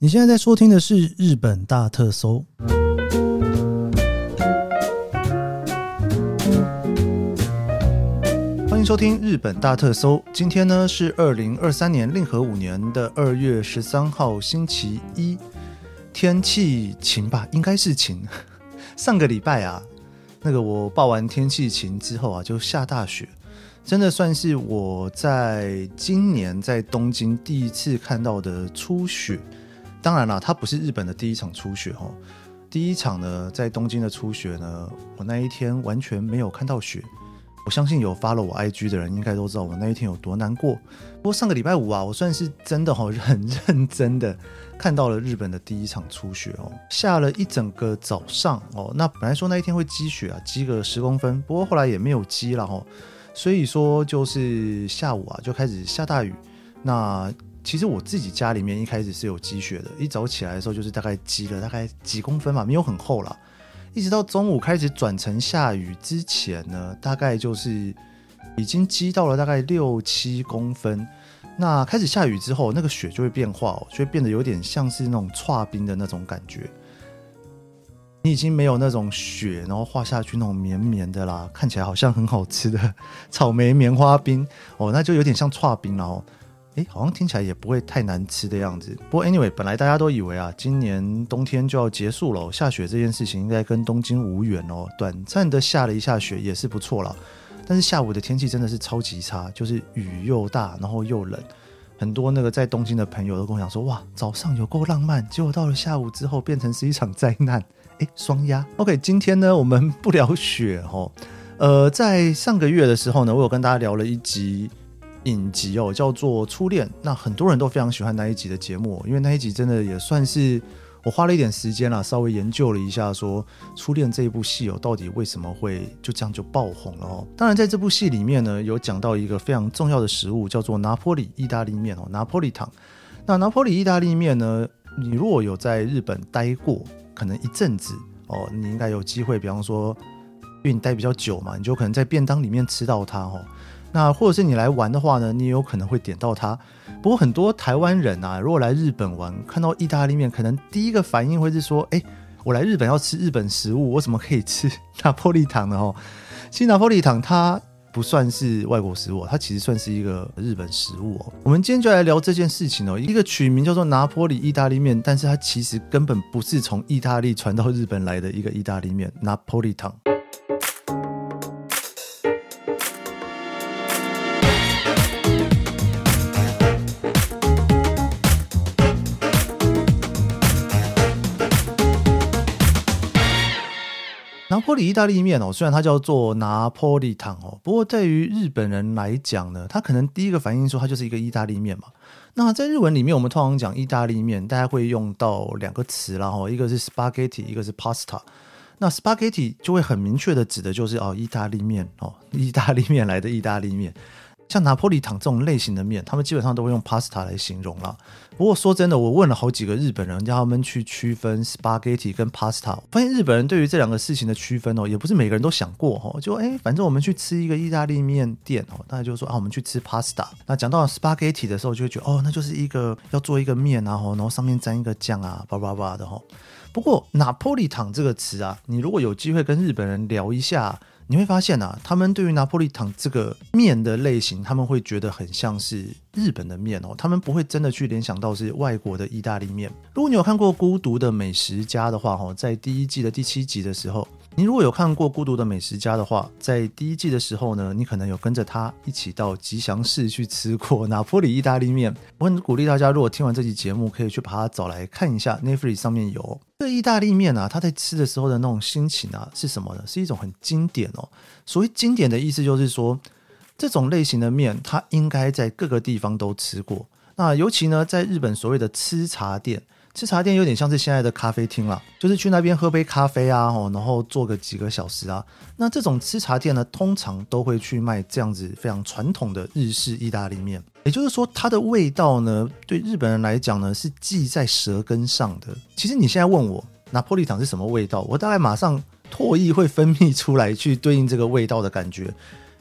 你现在在收听的是日本大特搜，欢迎收听日本大特搜。今天呢是二零二三年令和五年的二月十三号星期一，天气晴吧？应该是晴。上个礼拜啊，那个我报完天气晴之后啊，就下大雪，真的算是我在今年在东京第一次看到的初雪。当然了，它不是日本的第一场初雪哦。第一场呢，在东京的初雪呢，我那一天完全没有看到雪。我相信有发了我 IG 的人应该都知道我那一天有多难过。不过上个礼拜五啊，我算是真的哈 很认真的看到了日本的第一场初雪哦，下了一整个早上哦。那本来说那一天会积雪啊，积个十公分，不过后来也没有积了哦。所以说就是下午啊就开始下大雨。那其实我自己家里面一开始是有积雪的，一早起来的时候就是大概积了大概几公分嘛，没有很厚了。一直到中午开始转成下雨之前呢，大概就是已经积到了大概六七公分。那开始下雨之后，那个雪就会变化哦，就会变得有点像是那种剉冰的那种感觉。你已经没有那种雪，然后化下去那种绵绵的啦，看起来好像很好吃的草莓棉花冰哦，那就有点像剉冰了哦。哎，好像听起来也不会太难吃的样子。不过，anyway，本来大家都以为啊，今年冬天就要结束了，下雪这件事情应该跟东京无缘哦。短暂的下了一下雪也是不错了，但是下午的天气真的是超级差，就是雨又大，然后又冷。很多那个在东京的朋友都跟我讲说，哇，早上有够浪漫，结果到了下午之后变成是一场灾难。哎，双压。OK，今天呢，我们不聊雪哦。呃，在上个月的时候呢，我有跟大家聊了一集。影集哦，叫做《初恋》，那很多人都非常喜欢那一集的节目，因为那一集真的也算是我花了一点时间啦，稍微研究了一下，说《初恋》这一部戏哦，到底为什么会就这样就爆红了哦？当然，在这部戏里面呢，有讲到一个非常重要的食物，叫做拿坡里意大利面哦，拿坡里糖。那拿坡里意大利面呢，你如果有在日本待过，可能一阵子哦，你应该有机会，比方说，因为你待比较久嘛，你就可能在便当里面吃到它哦。那或者是你来玩的话呢，你也有可能会点到它。不过很多台湾人啊，如果来日本玩，看到意大利面，可能第一个反应会是说：“哎，我来日本要吃日本食物，我怎么可以吃 拿破利糖呢？”哦，其实拿破利糖它不算是外国食物，它其实算是一个日本食物哦。我们今天就来聊这件事情哦。一个取名叫做拿坡里意大利面，但是它其实根本不是从意大利传到日本来的一个意大利面，拿坡里糖。拿坡里意大利面哦，虽然它叫做拿坡里汤哦，不过对于日本人来讲呢，他可能第一个反应说它就是一个意大利面嘛。那在日文里面，我们通常讲意大利面，大家会用到两个词，然后一个是 spaghetti，一个是 pasta。那 spaghetti 就会很明确的指的就是哦，意大利面哦，意大利面来的意大利面。像拿破里糖这种类型的面，他们基本上都会用 pasta 来形容了。不过说真的，我问了好几个日本人，叫他们去区分 spaghetti 跟 pasta，发现日本人对于这两个事情的区分哦，也不是每个人都想过哦。就哎，反正我们去吃一个意大利面店哦，大家就说啊，我们去吃 pasta。那讲到 spaghetti 的时候，就会觉得哦，那就是一个要做一个面啊，然后上面沾一个酱啊，叭叭叭的哈。不过拿破里糖这个词啊，你如果有机会跟日本人聊一下。你会发现啊，他们对于拿破利糖这个面的类型，他们会觉得很像是日本的面哦，他们不会真的去联想到是外国的意大利面。如果你有看过《孤独的美食家》的话，哦，在第一季的第七集的时候。你如果有看过《孤独的美食家》的话，在第一季的时候呢，你可能有跟着他一起到吉祥寺去吃过拿坡里意大利面。我很鼓励大家，如果听完这期节目，可以去把它找来看一下，Netflix 上面有。这意大利面啊，它在吃的时候的那种心情啊，是什么呢？是一种很经典哦。所谓经典的意思就是说，这种类型的面，它应该在各个地方都吃过。那尤其呢，在日本所谓的吃茶店。吃茶店有点像是现在的咖啡厅了，就是去那边喝杯咖啡啊，哦然后坐个几个小时啊。那这种吃茶店呢，通常都会去卖这样子非常传统的日式意大利面。也就是说，它的味道呢，对日本人来讲呢，是记在舌根上的。其实你现在问我拿破利糖是什么味道，我大概马上唾液会分泌出来，去对应这个味道的感觉，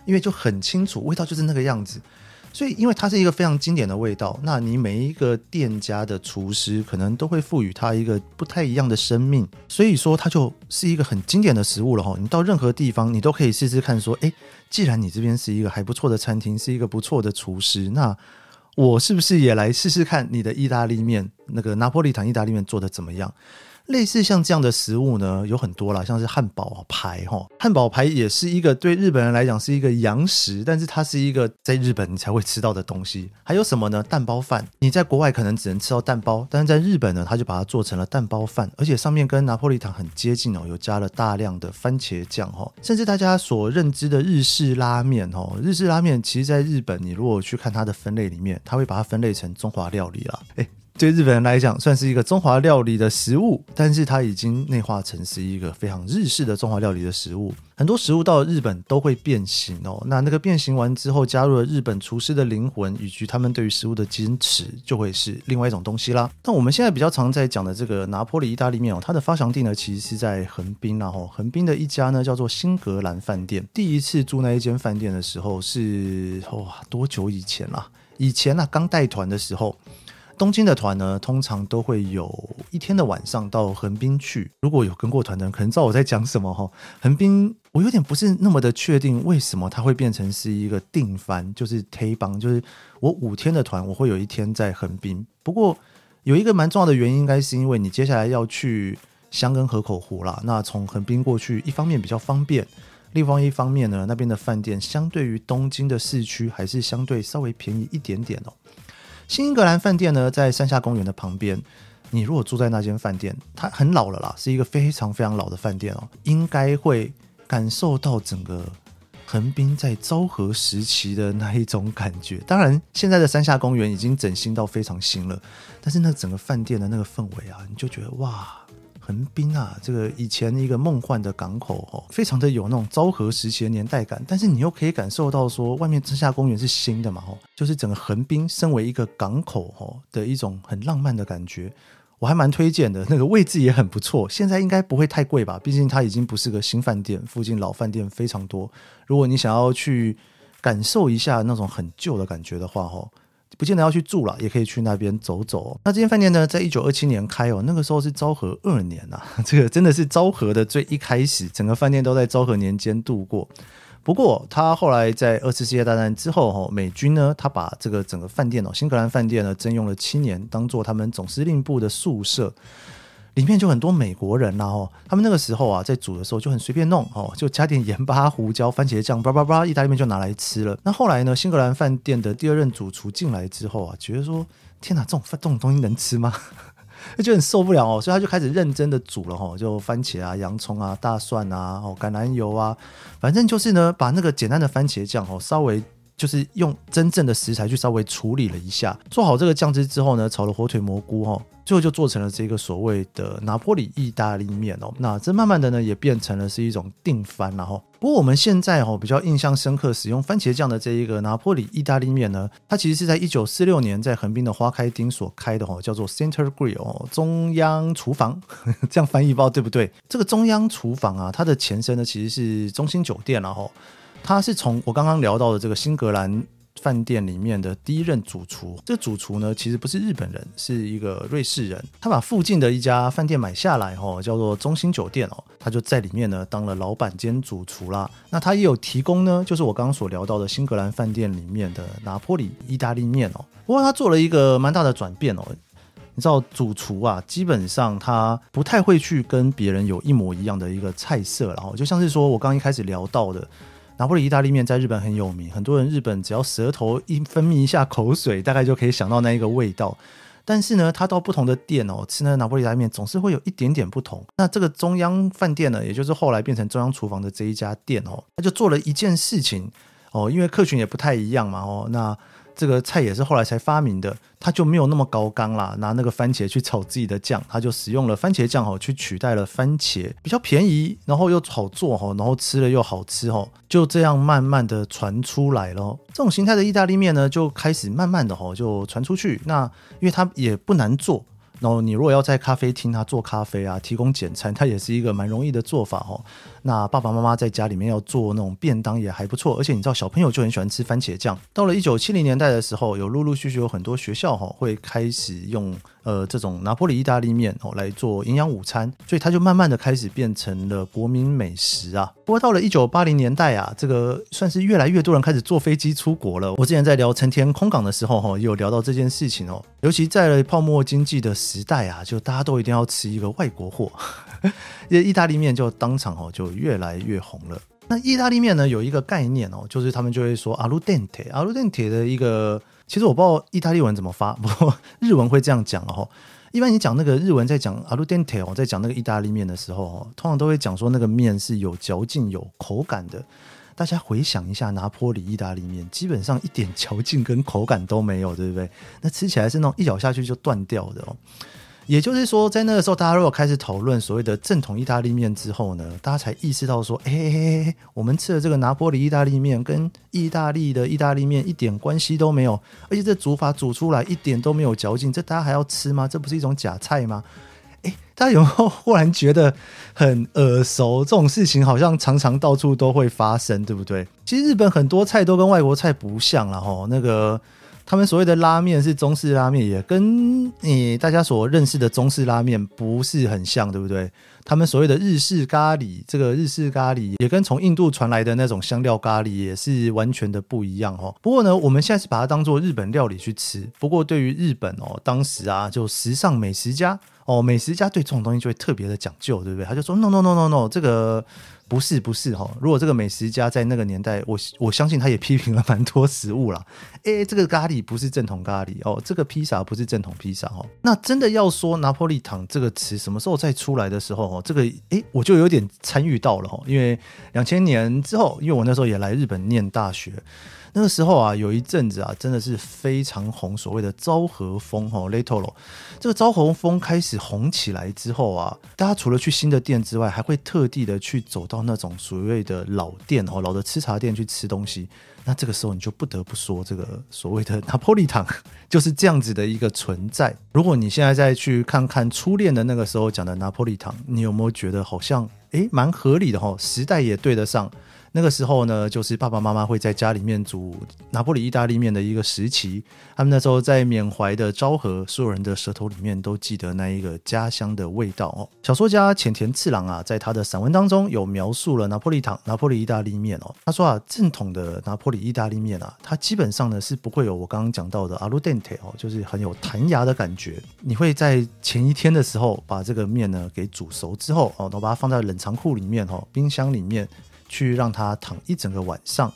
因为就很清楚，味道就是那个样子。所以因为它是一个非常经典的味道，那你每一个店家的厨师可能都会赋予它一个不太一样的生命，所以说它就是一个很经典的食物了哈。你到任何地方，你都可以试试看，说，诶，既然你这边是一个还不错的餐厅，是一个不错的厨师，那我是不是也来试试看你的意大利面，那个拿破利坦意大利面做的怎么样？类似像这样的食物呢，有很多啦，像是汉堡排哈，汉堡排也是一个对日本人来讲是一个洋食，但是它是一个在日本你才会吃到的东西。还有什么呢？蛋包饭，你在国外可能只能吃到蛋包，但是在日本呢，它就把它做成了蛋包饭，而且上面跟拿坡里坦很接近哦，有加了大量的番茄酱哈，甚至大家所认知的日式拉面哦，日式拉面其实在日本，你如果去看它的分类里面，它会把它分类成中华料理啦。诶对日本人来讲，算是一个中华料理的食物，但是它已经内化成是一个非常日式的中华料理的食物。很多食物到了日本都会变形哦，那那个变形完之后，加入了日本厨师的灵魂以及他们对于食物的坚持，就会是另外一种东西啦。那我们现在比较常在讲的这个拿坡里意大利面哦，它的发祥地呢，其实是在横滨，然后横滨的一家呢叫做新格兰饭店。第一次住那一间饭店的时候是哇，多久以前啦？以前啊，刚带团的时候。东京的团呢，通常都会有一天的晚上到横滨去。如果有跟过团的人，可能知道我在讲什么哈。横滨，我有点不是那么的确定，为什么它会变成是一个定番，就是テイバン，就是我五天的团，我会有一天在横滨。不过有一个蛮重要的原因，应该是因为你接下来要去箱根河口湖啦。那从横滨过去，一方面比较方便，另外一方面呢，那边的饭店相对于东京的市区还是相对稍微便宜一点点哦。 新英格兰饭店呢，在山下公园的旁边。你如果住在那间饭店，它很老了啦，是一个非常非常老的饭店哦，应该会感受到整个横滨在昭和时期的那一种感觉。当然，现在的山下公园已经整新到非常新了，但是那整个饭店的那个氛围啊，你就觉得哇。横滨啊，这个以前一个梦幻的港口哦，非常的有那种昭和时期的年代感，但是你又可以感受到说，外面山下公园是新的嘛，哦，就是整个横滨身为一个港口哦的一种很浪漫的感觉，我还蛮推荐的。那个位置也很不错，现在应该不会太贵吧？毕竟它已经不是个新饭店，附近老饭店非常多。如果你想要去感受一下那种很旧的感觉的话，哦。不见得要去住了，也可以去那边走走。那这间饭店呢，在一九二七年开哦，那个时候是昭和二年呐、啊，这个真的是昭和的最一开始，整个饭店都在昭和年间度过。不过，他后来在二次世界大战之后，哈，美军呢，他把这个整个饭店哦，新格兰饭店呢，征用了七年，当做他们总司令部的宿舍。里面就很多美国人，然后他们那个时候啊，在煮的时候就很随便弄哦，就加点盐巴、胡椒、番茄酱，叭叭叭，意大利面就拿来吃了。那后来呢，新格兰饭店的第二任主厨进来之后啊，觉得说天哪，这种饭这种东西能吃吗？就很受不了哦，所以他就开始认真的煮了哈，就番茄啊、洋葱啊、大蒜啊、哦橄榄油啊，反正就是呢，把那个简单的番茄酱哦，稍微。就是用真正的食材去稍微处理了一下，做好这个酱汁之后呢，炒了火腿蘑菇哈，最后就做成了这个所谓的拿坡里意大利面哦。那这慢慢的呢，也变成了是一种定番了哈。不过我们现在哈比较印象深刻，使用番茄酱的这一个拿坡里意大利面呢，它其实是在一九四六年在横滨的花开町所开的哈，叫做 Center Grill 哦，中央厨房，这样翻译包对不对？这个中央厨房啊，它的前身呢其实是中心酒店了哈。他是从我刚刚聊到的这个新格兰饭店里面的第一任主厨。这主厨呢，其实不是日本人，是一个瑞士人。他把附近的一家饭店买下来，哦，叫做中心酒店哦，他就在里面呢当了老板兼主厨啦。那他也有提供呢，就是我刚刚所聊到的新格兰饭店里面的拿坡里意大利面哦。不过他做了一个蛮大的转变哦。你知道主厨啊，基本上他不太会去跟别人有一模一样的一个菜色，然后就像是说我刚一开始聊到的。拿破里意大利面在日本很有名，很多人日本只要舌头一分泌一下口水，大概就可以想到那一个味道。但是呢，他到不同的店哦，吃那拿破里意大利面总是会有一点点不同。那这个中央饭店呢，也就是后来变成中央厨房的这一家店哦，他就做了一件事情哦，因为客群也不太一样嘛哦，那。这个菜也是后来才发明的，它就没有那么高纲啦，拿那个番茄去炒自己的酱，他就使用了番茄酱哦，去取代了番茄，比较便宜，然后又好做哈，然后吃了又好吃哈，就这样慢慢的传出来了。这种形态的意大利面呢，就开始慢慢的哈就传出去。那因为它也不难做，然后你如果要在咖啡厅啊做咖啡啊，提供简餐，它也是一个蛮容易的做法哦。那爸爸妈妈在家里面要做那种便当也还不错，而且你知道小朋友就很喜欢吃番茄酱。到了一九七零年代的时候，有陆陆续续有很多学校哈会开始用呃这种拿坡里意大利面哦来做营养午餐，所以它就慢慢的开始变成了国民美食啊。不过到了一九八零年代啊，这个算是越来越多人开始坐飞机出国了。我之前在聊成田空港的时候，哈，有聊到这件事情哦。尤其在泡沫经济的时代啊，就大家都一定要吃一个外国货，因意大利面就当场哦就越来越红了。那意大利面呢，有一个概念哦，就是他们就会说阿鲁丹铁，阿鲁丹铁的一个，其实我不知道意大利文怎么发，不过日文会这样讲哦。一般你讲那个日文在讲阿鲁 denте 哦，在讲那个意大利面的时候，通常都会讲说那个面是有嚼劲、有口感的。大家回想一下拿坡里意大利面，基本上一点嚼劲跟口感都没有，对不对？那吃起来是那种一咬下去就断掉的哦。也就是说，在那个时候，大家如果开始讨论所谓的正统意大利面之后呢，大家才意识到说，哎、欸，我们吃的这个拿坡里意大利面跟意大利的意大利面一点关系都没有，而且这煮法煮出来一点都没有嚼劲，这大家还要吃吗？这不是一种假菜吗？哎、大家有没有忽然觉得很耳熟？这种事情好像常常到处都会发生，对不对？其实日本很多菜都跟外国菜不像了哈，那个。他们所谓的拉面是中式拉面，也跟你大家所认识的中式拉面不是很像，对不对？他们所谓的日式咖喱，这个日式咖喱也跟从印度传来的那种香料咖喱也是完全的不一样哦。不过呢，我们现在是把它当做日本料理去吃。不过对于日本哦，当时啊，就时尚美食家哦，美食家对这种东西就会特别的讲究，对不对？他就说 no no no no no，这个。不是不是哈，如果这个美食家在那个年代，我我相信他也批评了蛮多食物啦。诶，这个咖喱不是正统咖喱哦，这个披萨不是正统披萨哦。那真的要说拿破利糖这个词什么时候再出来的时候哦，这个诶我就有点参与到了哈，因为两千年之后，因为我那时候也来日本念大学。那个时候啊，有一阵子啊，真的是非常红，所谓的昭和风哈，Retro。这个昭和风开始红起来之后啊，大家除了去新的店之外，还会特地的去走到那种所谓的老店哦，老的吃茶店去吃东西。那这个时候你就不得不说，这个所谓的拿破利堂就是这样子的一个存在。如果你现在再去看看初恋的那个时候讲的拿破利堂，你有没有觉得好像诶蛮合理的哈？时代也对得上。那个时候呢，就是爸爸妈妈会在家里面煮拿破里意大利面的一个时期。他们那时候在缅怀的昭和，所有人的舌头里面都记得那一个家乡的味道哦。小说家浅田次郎啊，在他的散文当中有描述了拿破里堂、拿破里意大利面哦。他说啊，正统的拿破里意大利面啊，它基本上呢是不会有我刚刚讲到的阿鲁 dente 哦，就是很有弹牙的感觉。你会在前一天的时候把这个面呢给煮熟之后哦，然后把它放在冷藏库里面哦，冰箱里面。去让它躺一整个晚上，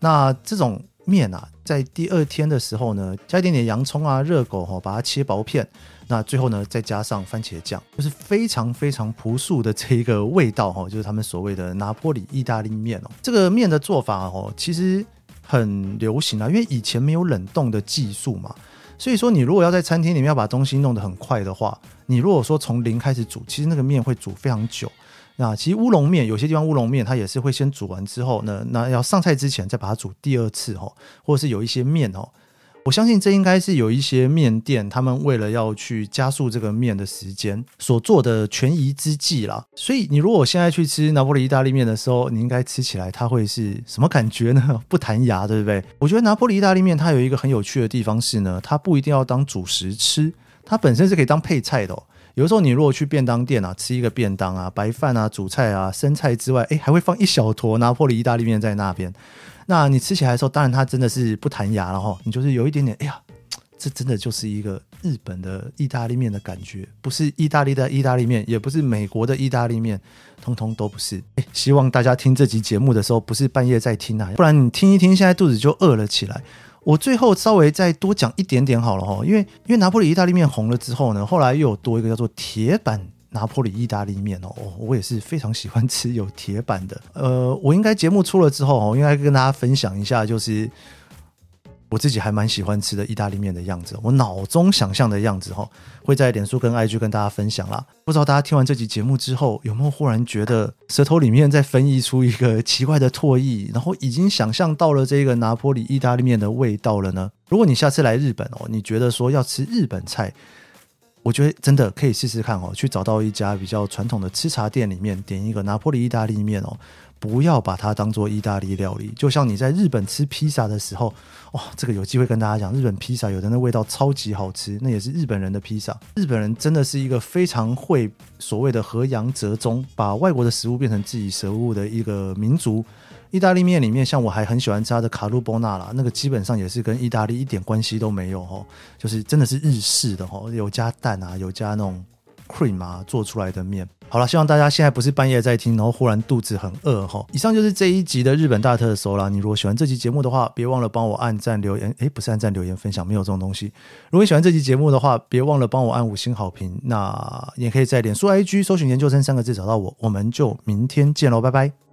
那这种面啊，在第二天的时候呢，加一点点洋葱啊、热狗哈，把它切薄片，那最后呢，再加上番茄酱，就是非常非常朴素的这一个味道哈，就是他们所谓的拿坡里意大利面哦。这个面的做法哦，其实很流行啊，因为以前没有冷冻的技术嘛，所以说你如果要在餐厅里面要把东西弄得很快的话，你如果说从零开始煮，其实那个面会煮非常久。那其实乌龙面有些地方乌龙面它也是会先煮完之后呢，那要上菜之前再把它煮第二次哈，或者是有一些面哦，我相信这应该是有一些面店他们为了要去加速这个面的时间所做的权宜之计啦。所以你如果现在去吃拿破里意大利面的时候，你应该吃起来它会是什么感觉呢？不弹牙，对不对？我觉得拿破里意大利面它有一个很有趣的地方是呢，它不一定要当主食吃，它本身是可以当配菜的哦。有时候你如果去便当店啊，吃一个便当啊，白饭啊、主菜啊、生菜之外，哎，还会放一小坨拿破里意大利面在那边。那你吃起来的时候，当然它真的是不弹牙了哈。你就是有一点点，哎呀，这真的就是一个日本的意大利面的感觉，不是意大利的意大利面，也不是美国的意大利面，通通都不是。哎，希望大家听这集节目的时候，不是半夜在听啊，不然你听一听，现在肚子就饿了起来。我最后稍微再多讲一点点好了哈，因为因为拿破里意大利面红了之后呢，后来又有多一个叫做铁板拿破里意大利面哦，我也是非常喜欢吃有铁板的。呃，我应该节目出了之后，我应该跟大家分享一下，就是。我自己还蛮喜欢吃的意大利面的样子，我脑中想象的样子哈，会在脸书跟 IG 跟大家分享啦。不知道大家听完这集节目之后，有没有忽然觉得舌头里面在分溢出一个奇怪的唾液，然后已经想象到了这个拿坡里意大利面的味道了呢？如果你下次来日本哦，你觉得说要吃日本菜，我觉得真的可以试试看哦，去找到一家比较传统的吃茶店里面点一个拿破里意大利面哦。不要把它当做意大利料理，就像你在日本吃披萨的时候，哇，这个有机会跟大家讲，日本披萨有的那味道超级好吃，那也是日本人的披萨。日本人真的是一个非常会所谓的和洋折中，把外国的食物变成自己食物的一个民族。意大利面里面，像我还很喜欢吃它的卡路波纳啦，那个基本上也是跟意大利一点关系都没有哦，就是真的是日式的哦，有加蛋啊，有加那种 cream 啊做出来的面。好了，希望大家现在不是半夜在听，然后忽然肚子很饿哈。以上就是这一集的日本大特搜啦。你如果喜欢这期节目的话，别忘了帮我按赞留言。诶，不是按赞留言分享，没有这种东西。如果你喜欢这期节目的话，别忘了帮我按五星好评。那也可以在脸书 IG 搜寻研究生三个字找到我。我们就明天见喽，拜拜。